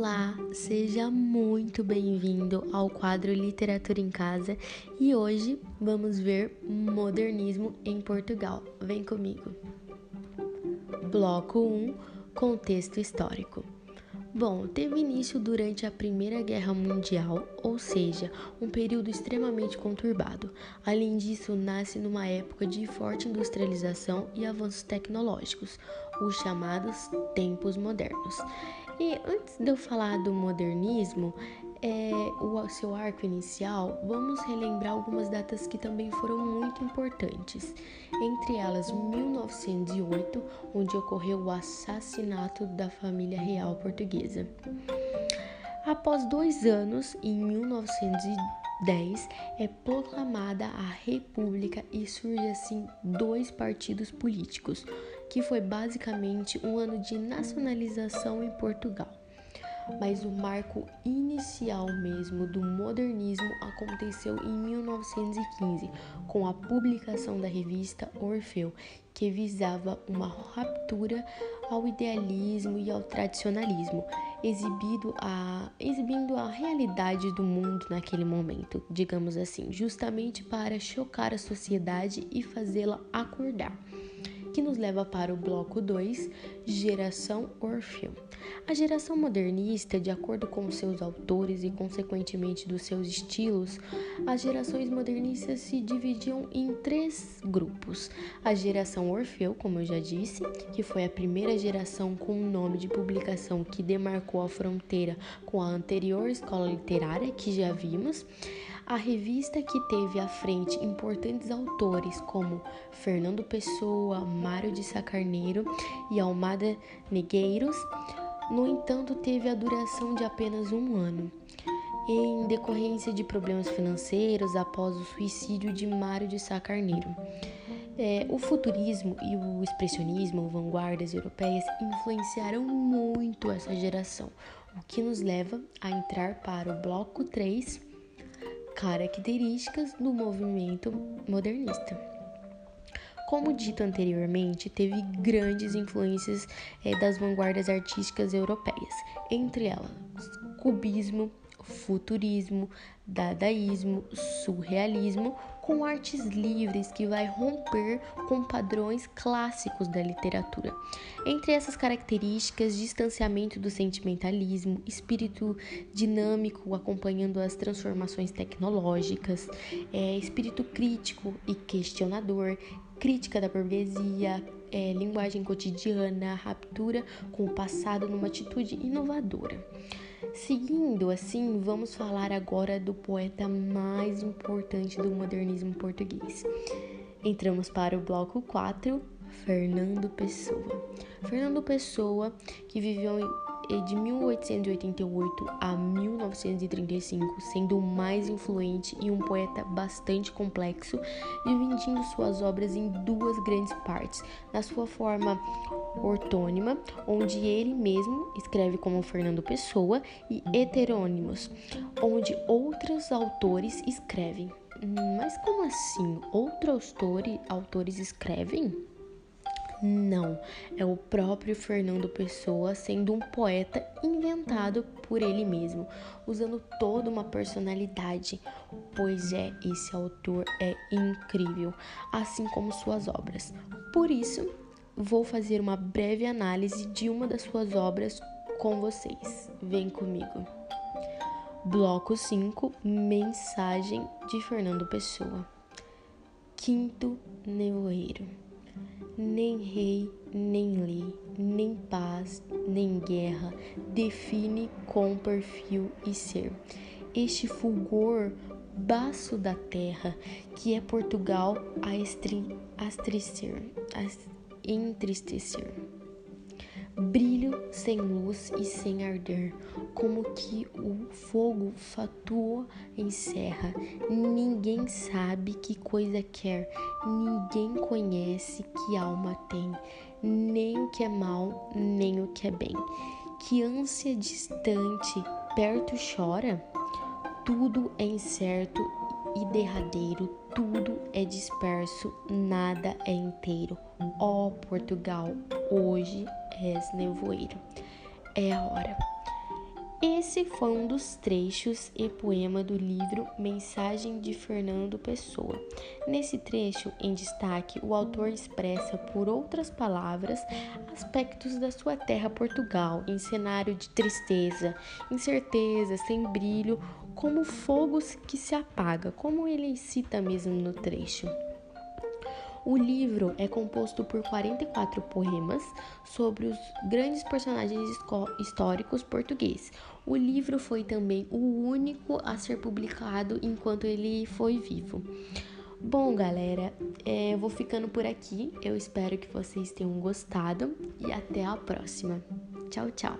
Olá, seja muito bem-vindo ao quadro Literatura em Casa e hoje vamos ver modernismo em Portugal. Vem comigo. Bloco 1 Contexto histórico. Bom, teve início durante a Primeira Guerra Mundial, ou seja, um período extremamente conturbado. Além disso, nasce numa época de forte industrialização e avanços tecnológicos, os chamados tempos modernos. E antes de eu falar do modernismo, é, o seu arco inicial, vamos relembrar algumas datas que também foram muito importantes. Entre elas, 1908, onde ocorreu o assassinato da família real portuguesa. Após dois anos, em 1910, é proclamada a República e surge assim dois partidos políticos, que foi basicamente um ano de nacionalização em Portugal. Mas o marco inicial mesmo do modernismo aconteceu em 1915, com a publicação da revista Orfeu, que visava uma ruptura ao idealismo e ao tradicionalismo, exibido a, exibindo a realidade do mundo naquele momento, digamos assim, justamente para chocar a sociedade e fazê-la acordar que nos leva para o bloco 2, Geração Orfeu. A geração modernista, de acordo com seus autores e consequentemente dos seus estilos, as gerações modernistas se dividiam em três grupos. A geração Orfeu, como eu já disse, que foi a primeira geração com o nome de publicação que demarcou a fronteira com a anterior escola literária que já vimos. A revista que teve à frente importantes autores como Fernando Pessoa, Mário de Sacarneiro e Almada Negueiros, no entanto, teve a duração de apenas um ano, em decorrência de problemas financeiros após o suicídio de Mário de Sacarneiro. É, o futurismo e o expressionismo, vanguardas europeias, influenciaram muito essa geração, o que nos leva a entrar para o bloco 3 características do movimento modernista. Como dito anteriormente, teve grandes influências é, das vanguardas artísticas europeias, entre elas cubismo, futurismo, dadaísmo, surrealismo, com artes livres que vai romper com padrões clássicos da literatura. Entre essas características, distanciamento do sentimentalismo, espírito dinâmico acompanhando as transformações tecnológicas, é, espírito crítico e questionador, crítica da burguesia, é, linguagem cotidiana, raptura com o passado numa atitude inovadora. Seguindo assim, vamos falar agora do poeta mais importante do modernismo português. Entramos para o bloco 4, Fernando Pessoa. Fernando Pessoa, que viveu de 1888 a 1935, sendo o mais influente e um poeta bastante complexo, dividindo suas obras em duas grandes partes, na sua forma ortônima, onde ele mesmo escreve como Fernando Pessoa, e heterônimos, onde outros autores escrevem. Mas como assim? Outros autores escrevem? Não, é o próprio Fernando Pessoa sendo um poeta inventado por ele mesmo, usando toda uma personalidade. Pois é, esse autor é incrível, assim como suas obras. Por isso, vou fazer uma breve análise de uma das suas obras com vocês. Vem comigo. Bloco 5 Mensagem de Fernando Pessoa. Quinto Nevoeiro nem rei, nem lei, nem paz, nem guerra define com perfil e ser. Este fulgor baço da terra, que é Portugal a estrecer, a entristecer brilho sem luz e sem arder, como que o fogo fatua encerra. Ninguém sabe que coisa quer, ninguém conhece que alma tem, nem o que é mal, nem o que é bem. Que ânsia distante, perto chora? Tudo é incerto e derradeiro, tudo é disperso, nada é inteiro. Ó oh, Portugal, hoje és nevoeiro. É a hora. Esse foi um dos trechos e poema do livro Mensagem de Fernando Pessoa. Nesse trecho, em destaque, o autor expressa, por outras palavras, aspectos da sua terra Portugal, em cenário de tristeza, incerteza, sem brilho, como fogos que se apaga, como ele cita mesmo no trecho. O livro é composto por 44 poemas sobre os grandes personagens históricos portugueses. O livro foi também o único a ser publicado enquanto ele foi vivo. Bom, galera, é, eu vou ficando por aqui. Eu espero que vocês tenham gostado e até a próxima. Tchau, tchau.